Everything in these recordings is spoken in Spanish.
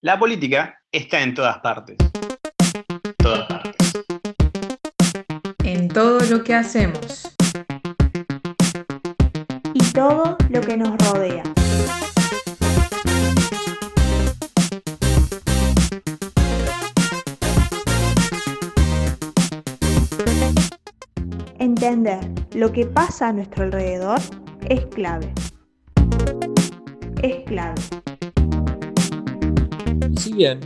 La política está en todas partes. Todas partes. En todo lo que hacemos. Y todo lo que nos rodea. Entender lo que pasa a nuestro alrededor es clave. Es clave. Si bien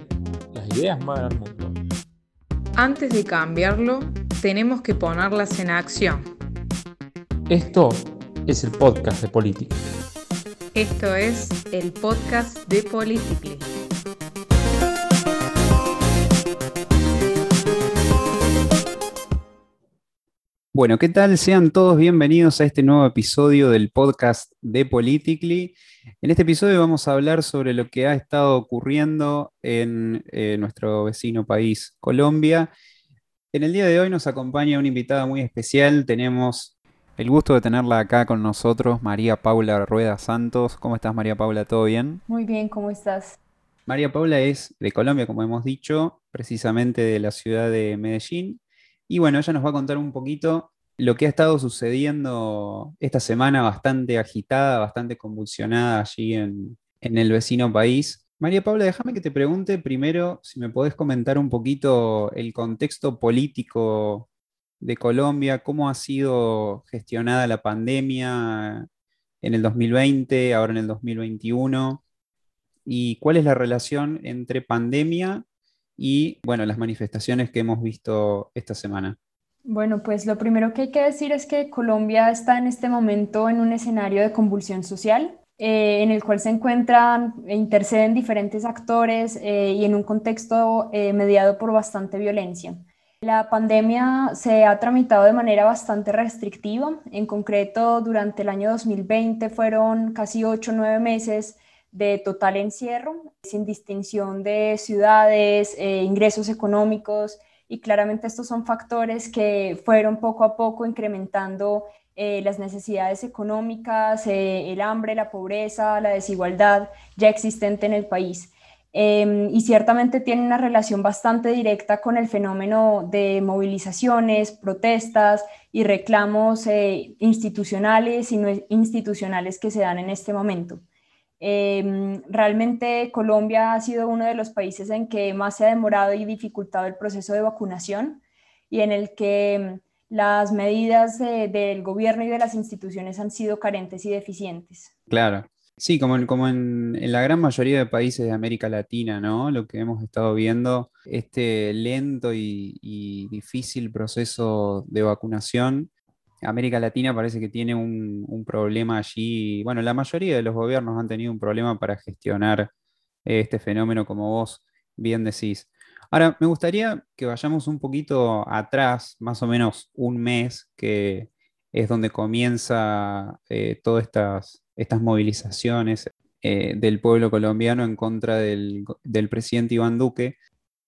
las ideas mueven al mundo, Antes de cambiarlo, tenemos que ponerlas en acción. esto es el podcast de política. Esto es el podcast de Politically. Bueno, ¿qué tal? Sean todos bienvenidos a este nuevo episodio del podcast de Politically. En este episodio vamos a hablar sobre lo que ha estado ocurriendo en eh, nuestro vecino país, Colombia. En el día de hoy nos acompaña una invitada muy especial. Tenemos el gusto de tenerla acá con nosotros, María Paula Rueda Santos. ¿Cómo estás, María Paula? ¿Todo bien? Muy bien, ¿cómo estás? María Paula es de Colombia, como hemos dicho, precisamente de la ciudad de Medellín. Y bueno, ella nos va a contar un poquito lo que ha estado sucediendo esta semana bastante agitada, bastante convulsionada allí en, el vecino país. María Paula, déjame que te pregunte primero si me podés comentar un poquito el contexto político de Colombia, cómo ha sido gestionada la pandemia en el 2020, ahora en el 2021, y cuál es la relación entre pandemia y, bueno, las manifestaciones que hemos visto esta semana. Bueno, pues lo primero que hay que decir es que Colombia está en este momento en un escenario de convulsión social, eh, en el cual se encuentran e interceden diferentes actores eh, y en un contexto eh, mediado por bastante violencia. La pandemia se ha tramitado de manera bastante restrictiva. En concreto, durante el año 2020 fueron casi 8 o 9 meses de total encierro, sin distinción de ciudades, ingresos económicos y claramente estos son factores que fueron poco a poco incrementando eh, las necesidades económicas, eh, el hambre, la pobreza, la desigualdad ya existente en el país. Eh, y ciertamente tiene una relación bastante directa con el fenómeno de movilizaciones, protestas y reclamos institucionales y no institucionales que se dan en este momento. Eh, realmente Colombia ha sido uno de los países en que más se ha demorado y dificultado el proceso de vacunación y en el que las medidas de, del gobierno y de las instituciones han sido carentes y deficientes. Claro. Sí, como, en, como en, en, la gran mayoría de países de América Latina, ¿no? Lo que hemos estado viendo, este lento y, y difícil proceso de vacunación América Latina parece que tiene un, un, problema allí. Bueno, la mayoría de los gobiernos han tenido un problema para gestionar este fenómeno, como vos bien decís. Ahora, me gustaría que vayamos un poquito atrás, más o menos un mes, que es donde comienza eh, todas estas, estas movilizaciones eh, del pueblo colombiano en contra del, del, presidente Iván Duque.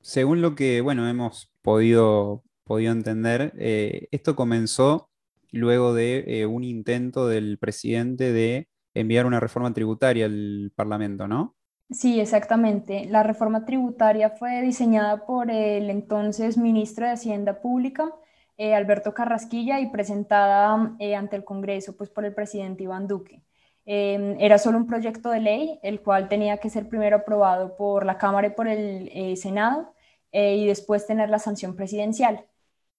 Según lo que, bueno, hemos podido, podido entender, eh, esto comenzó luego de eh, un intento del presidente de enviar una reforma tributaria al Parlamento, ¿no? Sí, exactamente. La reforma tributaria fue diseñada por el entonces ministro de Hacienda Pública, eh, Alberto Carrasquilla, y presentada eh, ante el Congreso pues, por el presidente Iván Duque. Eh, era solo un proyecto de ley, el cual tenía que ser primero aprobado por la Cámara y por el Senado, y después tener la sanción presidencial.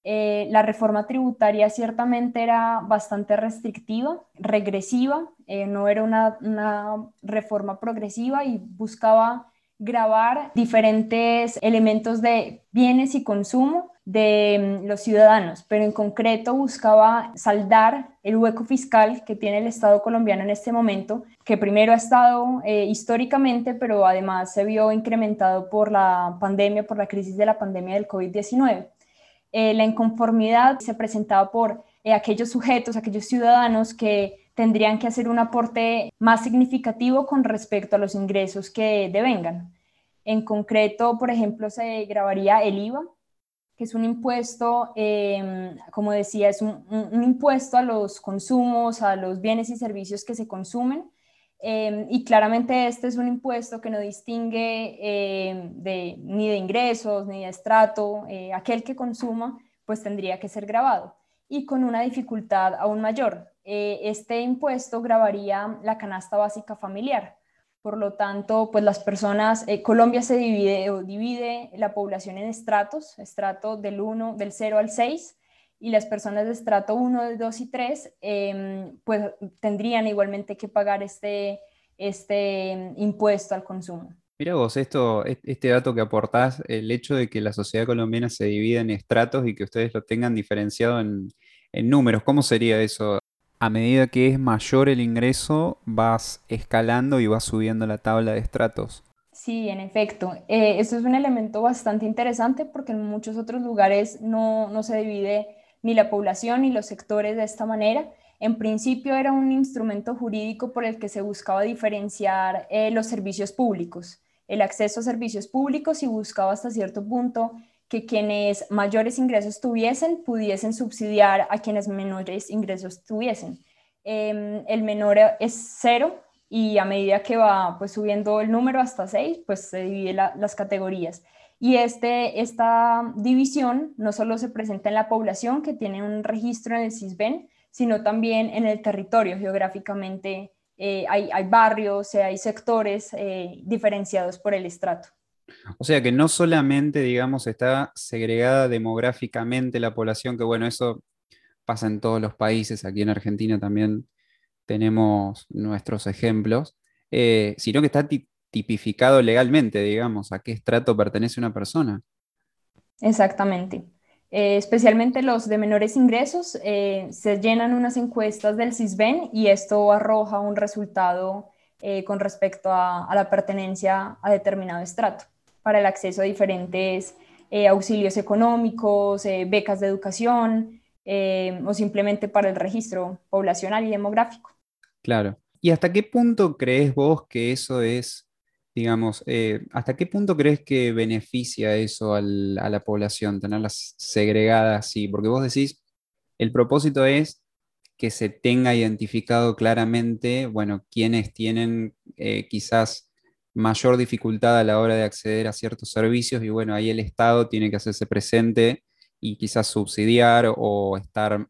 Eh, la reforma tributaria ciertamente era bastante restrictiva, regresiva, eh, no era una, reforma progresiva y buscaba grabar diferentes elementos de bienes y consumo de mm, los ciudadanos, pero en concreto buscaba saldar el hueco fiscal que tiene el Estado colombiano en este momento, que primero ha estado eh, históricamente, pero además se vio incrementado por la pandemia, por la crisis de la pandemia del COVID-19 eh, la inconformidad se presentaba por eh, aquellos sujetos, aquellos ciudadanos que tendrían que hacer un aporte más significativo con respecto a los ingresos que devengan. En concreto, por ejemplo, se grabaría el IVA, que es un impuesto, eh, como decía, es un, impuesto a los consumos, a los bienes y servicios que se consumen, Em, y claramente este es un impuesto que no distingue em, ni de ingresos ni de estrato. Eh, aquel que consuma pues tendría que ser grabado. Y con una dificultad aún mayor. Eh, este impuesto grabaría la canasta básica familiar. Por lo tanto, pues las personas, eh, Colombia se divide o divide la población en estratos, estrato del 1, del 0 al 6, y las personas de estrato 1, 2 y 3, em, pues tendrían igualmente que pagar este, este impuesto al consumo. Mira vos, esto, este dato que aportás, el hecho de que la sociedad colombiana se divida en estratos y que ustedes lo tengan diferenciado en, en números, ¿cómo sería eso? A medida que es mayor el ingreso, vas escalando y vas subiendo la tabla de estratos. Sí, en efecto. Eh, esto es un elemento bastante interesante porque en muchos otros lugares no, no se divide ni la población ni los sectores de esta manera. En principio era un instrumento jurídico por el que se buscaba diferenciar eh, los servicios públicos, el acceso a servicios públicos y buscaba hasta cierto punto que quienes mayores ingresos tuviesen pudiesen subsidiar a quienes menores ingresos tuviesen. Em, el menor es cero y a medida que va pues, subiendo el número hasta seis, pues se divide las categorías. Y este, esta división no solo se presenta en la población que tiene un registro en el CISBEN, sino también en el territorio geográficamente. Eh, hay, hay, barrios, eh, hay sectores eh, diferenciados por el estrato. O sea que no solamente, digamos, está segregada demográficamente la población, que bueno, eso pasa en todos los países, aquí en Argentina también tenemos nuestros ejemplos, sino que está tipificado legalmente, digamos, a qué estrato pertenece una persona. Exactamente. Eh, especialmente los de menores ingresos, eh, se llenan unas encuestas del CISBEN y esto arroja un resultado eh, con respecto a, la pertenencia a determinado estrato para el acceso a diferentes auxilios económicos, becas de educación o simplemente para el registro poblacional y demográfico. Claro. ¿Y hasta qué punto crees vos que eso es digamos, eh, ¿hasta qué punto crees que beneficia eso a la población, tenerlas segregadas así? Porque vos decís, el propósito es que se tenga identificado claramente, bueno, quienes tienen eh, quizás mayor dificultad a la hora de acceder a ciertos servicios y bueno, ahí el Estado tiene que hacerse presente y quizás subsidiar o estar,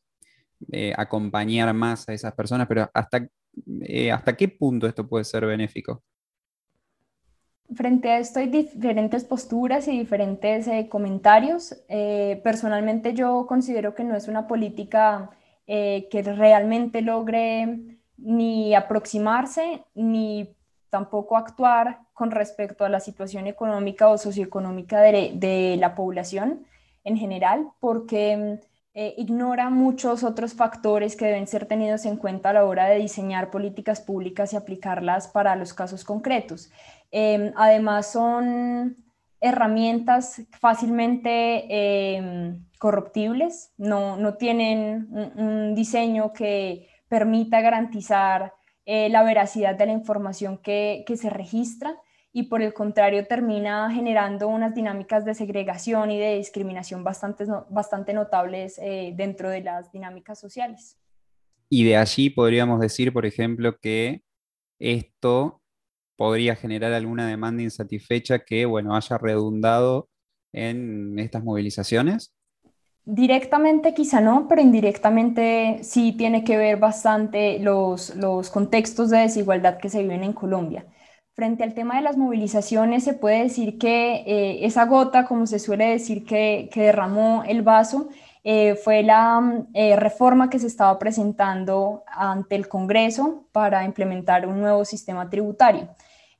eh, acompañar más a esas personas, pero ¿hasta, ¿hasta qué punto esto puede ser benéfico? Frente a esto hay diferentes posturas y diferentes eh, comentarios. Eh, personalmente yo considero que no es una política eh, que realmente logre ni aproximarse ni tampoco actuar con respecto a la situación económica o socioeconómica de la población en general, porque ignora muchos otros factores que deben ser tenidos en cuenta a la hora de diseñar políticas públicas y aplicarlas para los casos concretos. Em, además, son herramientas fácilmente em, corruptibles, no, tienen un, diseño que permita garantizar eh, la veracidad de la información que, se registra y por el contrario termina generando unas dinámicas de segregación y de discriminación bastante, bastante notables eh, dentro de las dinámicas sociales. Y de allí podríamos decir, por ejemplo, que esto podría generar alguna demanda insatisfecha que, bueno, haya redundado en estas movilizaciones? Directamente quizá no, pero indirectamente sí tiene que ver bastante los, los contextos de desigualdad que se viven en Colombia. Frente al tema de las movilizaciones, se puede decir que eh, esa gota, como se suele decir, que, que derramó el vaso, eh, fue la eh, reforma que se estaba presentando ante el Congreso para implementar un nuevo sistema tributario.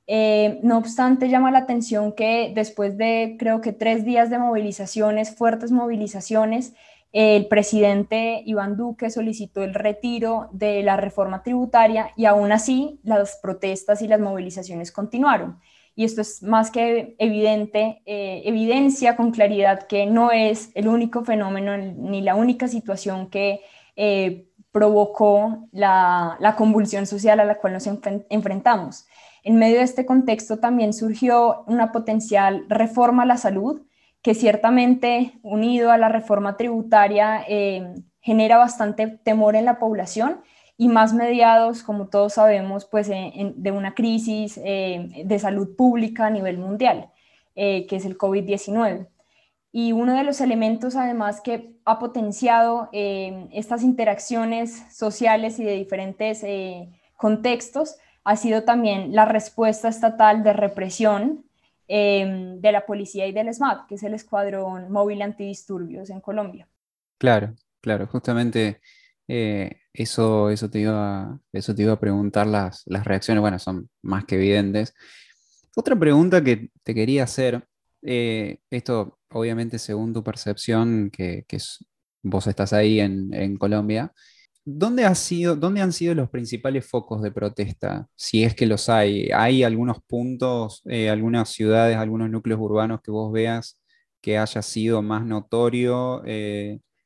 Eh, no obstante, llama la atención que después de creo que tres días de movilizaciones, fuertes movilizaciones, el presidente Iván Duque solicitó el retiro de la reforma tributaria y aún así las protestas y las movilizaciones continuaron. Y esto es más que evidente, eh, evidencia con claridad que no es el único fenómeno ni la única situación que eh, provocó la, la, convulsión social a la cual nos enfrentamos. En medio de este contexto también surgió una potencial reforma a la salud, que ciertamente, unido a la reforma tributaria, eh, genera bastante temor en la población y más mediados, como todos sabemos, pues de una crisis eh, de salud pública a nivel mundial, eh, que es el COVID-19. Y uno de los elementos además que ha potenciado estas interacciones sociales y de diferentes contextos ha sido también la respuesta estatal de represión de la policía y del SMAT, que es el Escuadrón Móvil Antidisturbios en Colombia. Claro, claro, justamente eh, eso, eso, te iba, eso te iba a preguntar, las, las reacciones, bueno, son más que evidentes. Otra pregunta que te quería hacer, eh, esto obviamente según tu percepción, que, que vos estás ahí en, Colombia, ¿dónde, ha sido, ¿dónde han sido los principales focos de protesta? Si es que los hay. ¿Hay algunos puntos, eh, algunas ciudades, algunos núcleos urbanos que vos veas que haya sido más notorio?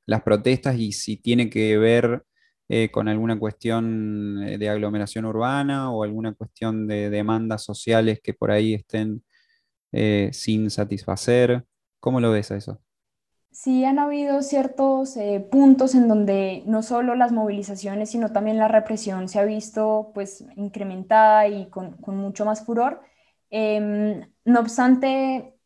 las protestas y si tiene que ver eh, con alguna cuestión eh, de aglomeración urbana o alguna cuestión de demandas sociales que por ahí estén eh, sin satisfacer. ¿Cómo lo ves a eso? Sí, han habido ciertos puntos en donde no solo las movilizaciones, sino también la represión se ha visto pues incrementada y con, con mucho más furor. Em, no obstante,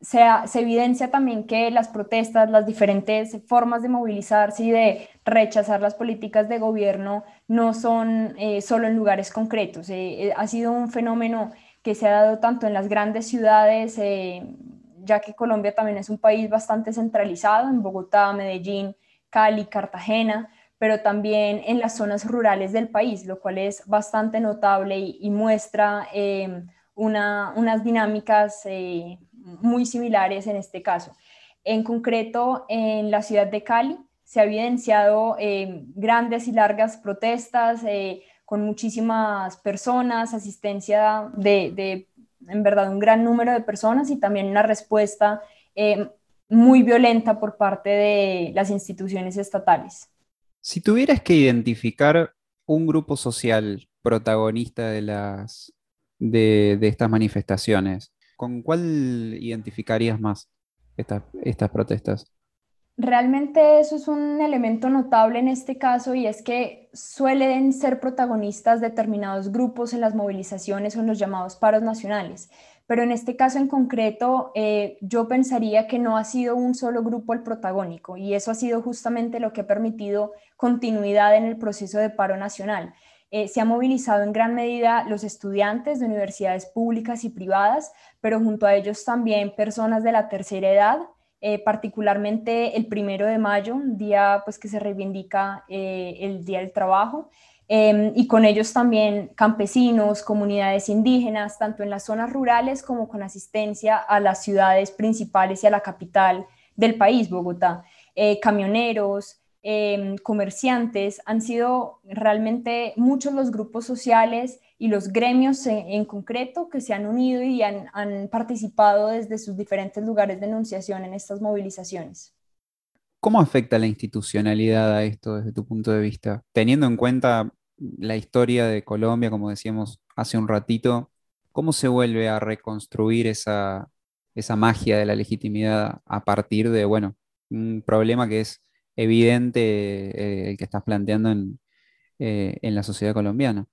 se, evidencia también que las protestas, las diferentes formas de movilizarse y de rechazar las políticas de gobierno no son eh, solo en lugares concretos. Eh, eh, ha sido un fenómeno que se ha dado tanto en las grandes ciudades, ya que Colombia también es un país bastante centralizado, en Bogotá, Medellín, Cali, Cartagena, pero también en las zonas rurales del país, lo cual es bastante notable y, muestra unas dinámicas muy similares en este caso. En concreto, en la ciudad de Cali se ha evidenciado eh, grandes y largas protestas eh, con muchísimas personas, asistencia de, en verdad, un gran número de personas y también una respuesta eh, muy violenta por parte de las instituciones estatales. Si tuvieras que identificar un grupo social protagonista de, las, de estas manifestaciones, ¿Con cuál identificarías más estas protestas? Realmente eso es un elemento notable en este caso y es que suelen ser protagonistas determinados grupos en las movilizaciones o en los llamados paros nacionales. Pero en este caso en concreto, eh, yo pensaría que no ha sido un solo grupo el protagónico y eso ha sido justamente lo que ha permitido continuidad en el proceso de paro nacional. Eh, se han movilizado en gran medida los estudiantes de universidades públicas y privadas, pero junto a ellos también personas de la tercera edad, eh, particularmente el primero de mayo, día pues, que se reivindica eh, el Día del Trabajo, em, y con ellos también campesinos, comunidades indígenas, tanto en las zonas rurales como con asistencia a las ciudades principales y a la capital del país, Bogotá, camioneros, Em, comerciantes, han sido realmente muchos los grupos sociales y los gremios en, concreto que se han unido y han, participado desde sus diferentes lugares de enunciación en estas movilizaciones. ¿Cómo afecta la institucionalidad a esto desde tu punto de vista? Teniendo en cuenta la historia de Colombia, como decíamos hace un ratito, ¿cómo se vuelve a reconstruir esa, esa magia de la legitimidad a partir de, bueno, un problema que es evidente eh, el que estás planteando eh, en, la sociedad colombiana?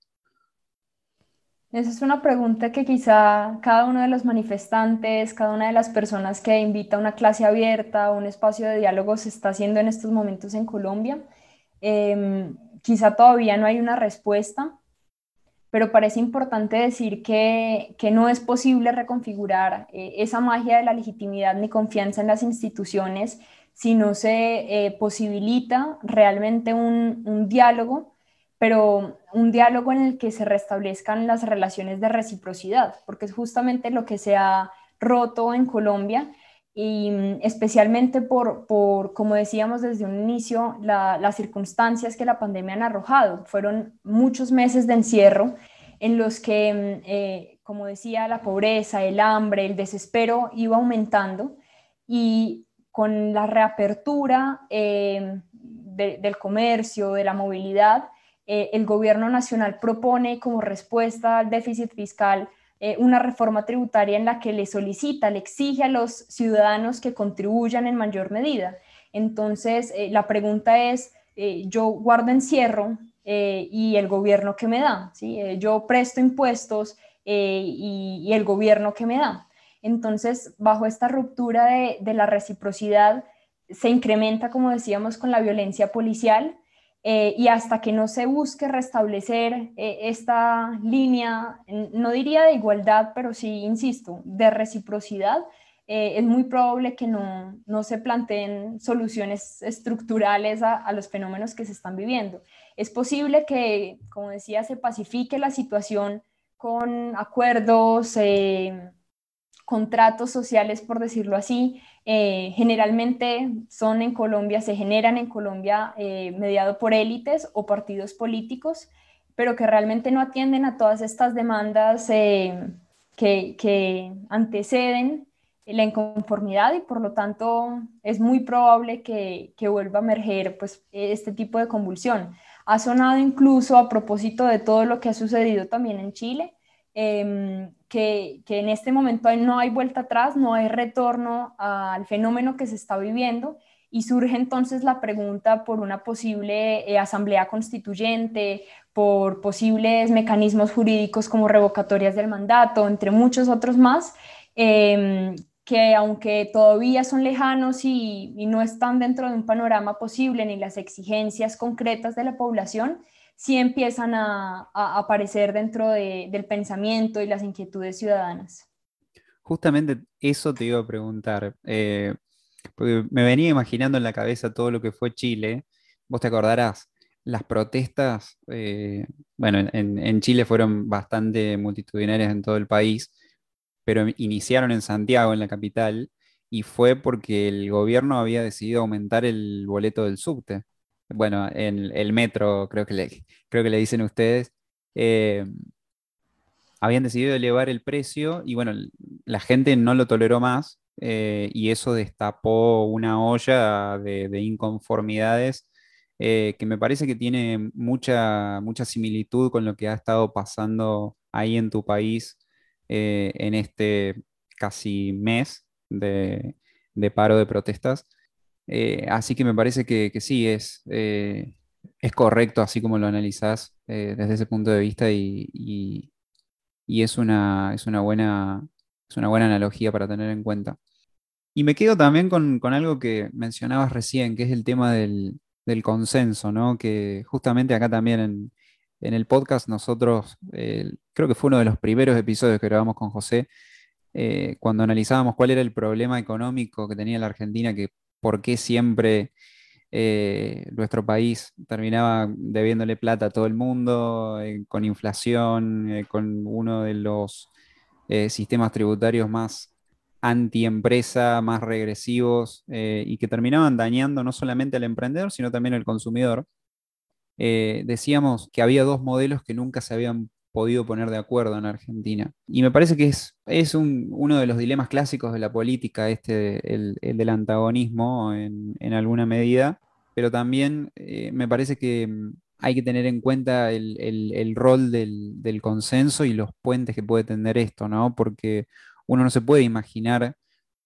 Esa es una pregunta que quizá cada uno de los manifestantes, cada una de las personas que invita a una clase abierta, o un espacio de diálogo se está haciendo en estos momentos en Colombia. Em, quizá todavía no hay una respuesta, pero parece importante decir que, no es posible reconfigurar eh, esa magia de la legitimidad ni confianza en las instituciones si no se eh, posibilita realmente un, diálogo, pero un diálogo en el que se restablezcan las relaciones de reciprocidad, porque es justamente lo que se ha roto en Colombia y mm, especialmente por, como decíamos desde un inicio, las circunstancias que la pandemia han arrojado. Fueron muchos meses de encierro en los que, mm, eh, como decía, la pobreza, el hambre, el desespero iba aumentando y con la reapertura eh, del comercio, de la movilidad, eh, el gobierno nacional propone como respuesta al déficit fiscal eh, una reforma tributaria en la que le solicita, le exige a los ciudadanos que contribuyan en mayor medida. Entonces, la pregunta es, yo guardo encierro, y el gobierno que me da. yo presto impuestos y, el gobierno que me da. Entonces, bajo esta ruptura de la reciprocidad, se incrementa, como decíamos, con la violencia policial eh, y hasta que no se busque restablecer eh, esta línea, no diría de igualdad, pero sí, insisto, de reciprocidad, eh, es muy probable que no, no, se planteen soluciones estructurales a, a, los fenómenos que se están viviendo. Es posible que, como decía, se pacifique la situación con acuerdos, contratos sociales, por decirlo así, eh, generalmente son en Colombia, se generan en Colombia eh, mediado por élites o partidos políticos, pero que realmente no atienden a todas estas demandas eh, que, anteceden la inconformidad y por lo tanto es muy probable que, vuelva a emerger pues, este tipo de convulsión. Ha sonado incluso a propósito de todo lo que ha sucedido también en Chile, Em, que, en este momento no hay vuelta atrás, no hay retorno al fenómeno que se está viviendo y surge entonces la pregunta por una posible eh, asamblea constituyente, por posibles mecanismos jurídicos como revocatorias del mandato, entre muchos otros más, em, que aunque todavía son lejanos y, no están dentro de un panorama posible ni las exigencias concretas de la población, sí empiezan a, aparecer dentro del pensamiento y las inquietudes ciudadanas. Justamente eso te iba a preguntar, eh, porque me venía imaginando en la cabeza todo lo que fue Chile. Vos te acordarás, las protestas, eh, bueno, en, en, Chile fueron bastante multitudinarias en todo el país, pero iniciaron en Santiago, en la capital, y fue porque el gobierno había decidido aumentar el boleto del subte bueno, en el metro, creo que le, creo que le dicen ustedes, eh, habían decidido elevar el precio y bueno, la gente no lo toleró más eh, y eso destapó una olla de, inconformidades eh, que me parece que tiene mucha, mucha similitud con lo que ha estado pasando ahí en tu país en este casi mes de paro de protestas. Eh, así que me parece que, sí, es, eh, es correcto así como lo analizás eh, desde ese punto de vista y, es, una, es, una buena, es una buena analogía para tener en cuenta. Y me quedo también con, algo que mencionabas recién, que es el tema del, consenso, ¿no? que justamente acá también en, en el podcast nosotros, creo que fue uno de los primeros episodios que grabamos con José, cuando analizábamos cuál era el problema económico que tenía la Argentina, que por qué siempre eh, nuestro país terminaba debiéndole plata a todo el mundo, eh, con inflación, eh, con uno de los sistemas tributarios más anti-empresa, más regresivos, y que terminaban dañando no solamente al emprendedor, sino también al consumidor. decíamos que había dos modelos que nunca se habían podido poner de acuerdo en Argentina. Y me parece que es, es uno de los dilemas clásicos de la política, este, el, del antagonismo en, alguna medida, pero también eh, me parece que mm, hay que tener en cuenta el, rol del, consenso y los puentes que puede tener esto, ¿no? Porque uno no se puede imaginar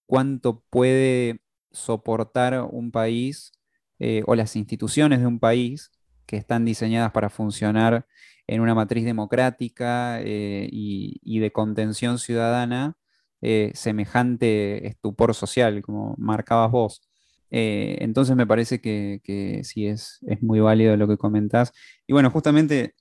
cuánto puede soportar un país eh, o las instituciones de un país que están diseñadas para funcionar en una matriz democrática eh, y, de contención ciudadana eh, semejante estupor social, como marcabas vos. Eh, entonces me parece que, sí es, es, muy válido lo que comentás. Y bueno, justamente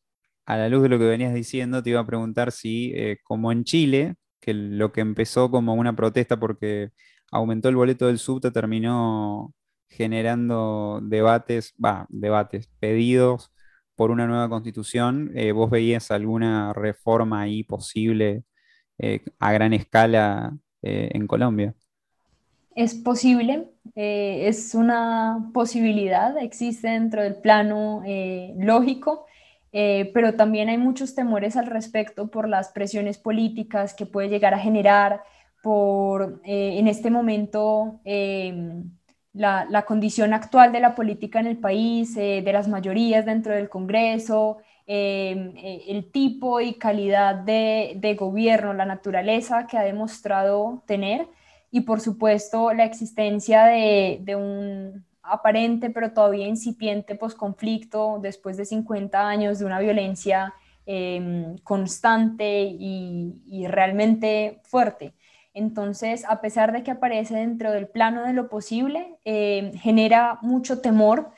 a la luz de lo que venías diciendo, te iba a preguntar si, como en Chile, que lo que empezó como una protesta porque aumentó el boleto del subte, terminó generando debates, va, debates, pedidos por una nueva constitución, eh, ¿vos veías alguna reforma ahí posible eh, a gran escala eh, en Colombia? Es posible, es una posibilidad, existe dentro del plano lógico, pero también hay muchos temores al respecto por las presiones políticas que puede llegar a generar, por en este momento la, condición actual de la política en el país, eh, de las mayorías dentro del Congreso, em, eh, el tipo y calidad de, gobierno, la naturaleza que ha demostrado tener y por supuesto la existencia de, un aparente pero todavía incipiente posconflicto después de 50 años de una violencia em, constante y, realmente fuerte. Entonces, a pesar de que aparece dentro del plano de lo posible, em, genera mucho temor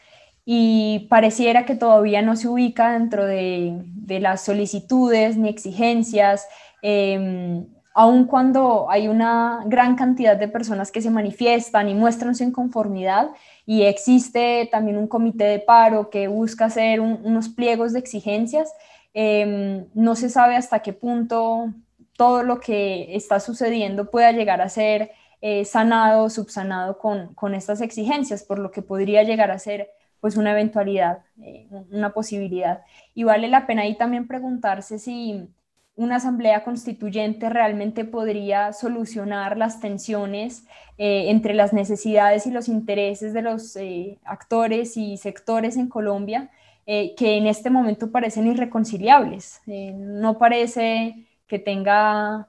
y pareciera que todavía no se ubica dentro de, las solicitudes ni exigencias, eh, aun cuando hay una gran cantidad de personas que se manifiestan y muestran su inconformidad y existe también un comité de paro que busca hacer unos pliegos de exigencias, em, no se sabe hasta qué punto todo lo que está sucediendo pueda llegar a ser eh, sanado o subsanado con, con estas exigencias, por lo que podría llegar a ser pues una eventualidad, eh, una posibilidad. Y vale la pena ahí también preguntarse si una asamblea constituyente realmente podría solucionar las tensiones eh, entre las necesidades y los intereses de los actores y sectores en Colombia, que en este momento parecen irreconciliables. no parece que tenga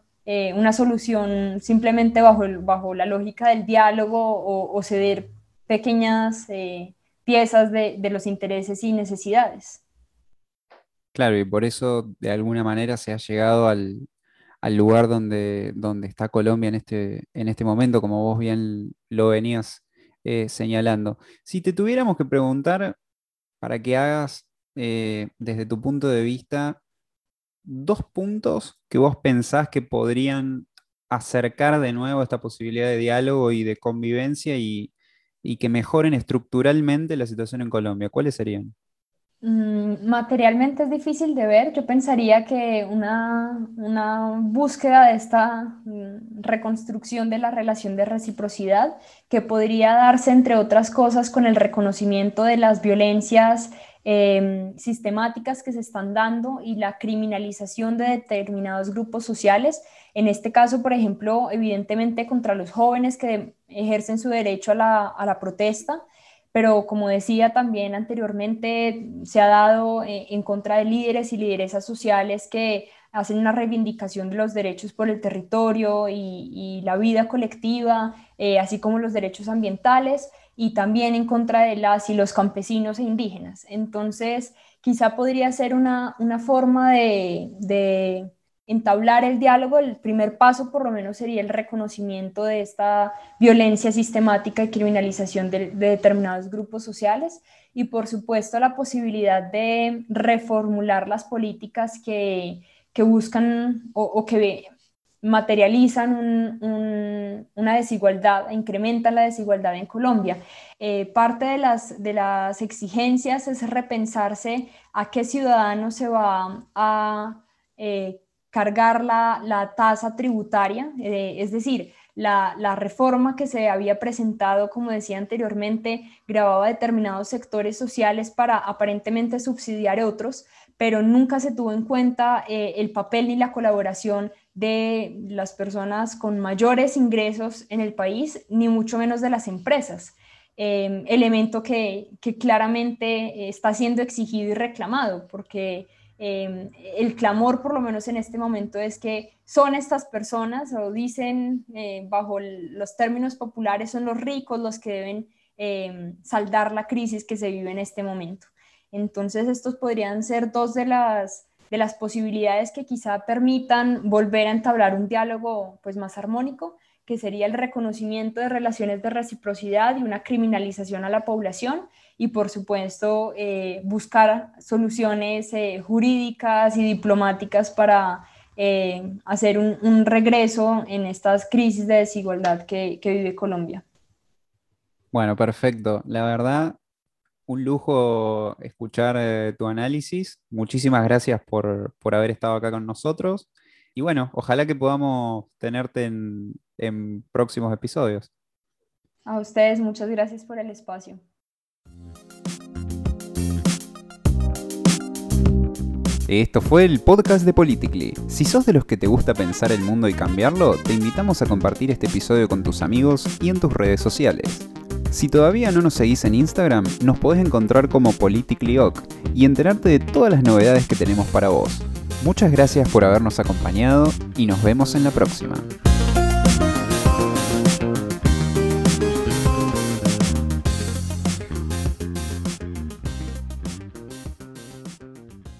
una solución simplemente bajo, bajo la lógica del diálogo o, ceder pequeñas piezas de, los intereses y necesidades. Claro, y por eso de alguna manera se ha llegado al, lugar donde, donde está Colombia en este, en este momento, como vos bien lo venías eh, señalando. Si te tuviéramos que preguntar para que hagas eh, desde tu punto de vista dos puntos que vos pensás que podrían acercar de nuevo esta posibilidad de diálogo y de convivencia y, y que mejoren estructuralmente la situación en Colombia? ¿Cuáles serían? Mm, materialmente es difícil de ver. Yo pensaría que una, una, búsqueda de esta mm, reconstrucción de la relación de reciprocidad que podría darse, entre otras cosas, con el reconocimiento de las violencias Em, sistemáticas que se están dando y la criminalización de determinados grupos sociales. En este caso, por ejemplo, evidentemente contra los jóvenes que ejercen su derecho a la, protesta, pero como decía también anteriormente, se ha dado eh, en contra de líderes y lideresas sociales que hacen una reivindicación de los derechos por el territorio y, la vida colectiva, eh, así como los derechos ambientales y también en contra de las y los campesinos e indígenas. Entonces, quizá podría ser una, forma de, entablar el diálogo. El primer paso, por lo menos, sería el reconocimiento de esta violencia sistemática y criminalización de, determinados grupos sociales y, por supuesto, la posibilidad de reformular las políticas que, buscan o, o que materializan una desigualdad, incrementan la desigualdad en Colombia. Eh, parte de las, exigencias es repensarse a qué ciudadano se va a eh, cargar la, tasa tributaria, eh, es decir, la, la, reforma que se había presentado, como decía anteriormente, grababa determinados sectores sociales para aparentemente subsidiar otros, pero nunca se tuvo en cuenta el papel ni la colaboración de las personas con mayores ingresos en el país, ni mucho menos de las empresas. Em, elemento que, claramente está siendo exigido y reclamado, porque em, el clamor, por lo menos en este momento, es que son estas personas, o dicen eh, bajo los términos populares, son los ricos los que deben saldar la crisis que se vive en este momento. Entonces, estos podrían ser dos de las de las posibilidades que quizá permitan volver a entablar un diálogo pues, más armónico, que sería el reconocimiento de relaciones de reciprocidad y una criminalización a la población y por supuesto eh, buscar soluciones eh, jurídicas y diplomáticas para eh, hacer un, regreso en estas crisis de desigualdad que, que vive Colombia. Bueno, perfecto. La verdad, un lujo escuchar eh, tu análisis. Muchísimas gracias por, haber estado acá con nosotros. Y bueno, ojalá que podamos tenerte en, en próximos episodios. A ustedes, muchas gracias por el espacio. Esto fue el podcast de Politically. Si sos de los que te gusta pensar el mundo y cambiarlo, te invitamos a compartir este episodio con tus amigos y en tus redes sociales. Si todavía no nos seguís en Instagram, nos podés encontrar como PoliticallyOc y enterarte de todas las novedades que tenemos para vos. Muchas gracias por habernos acompañado y nos vemos en la próxima.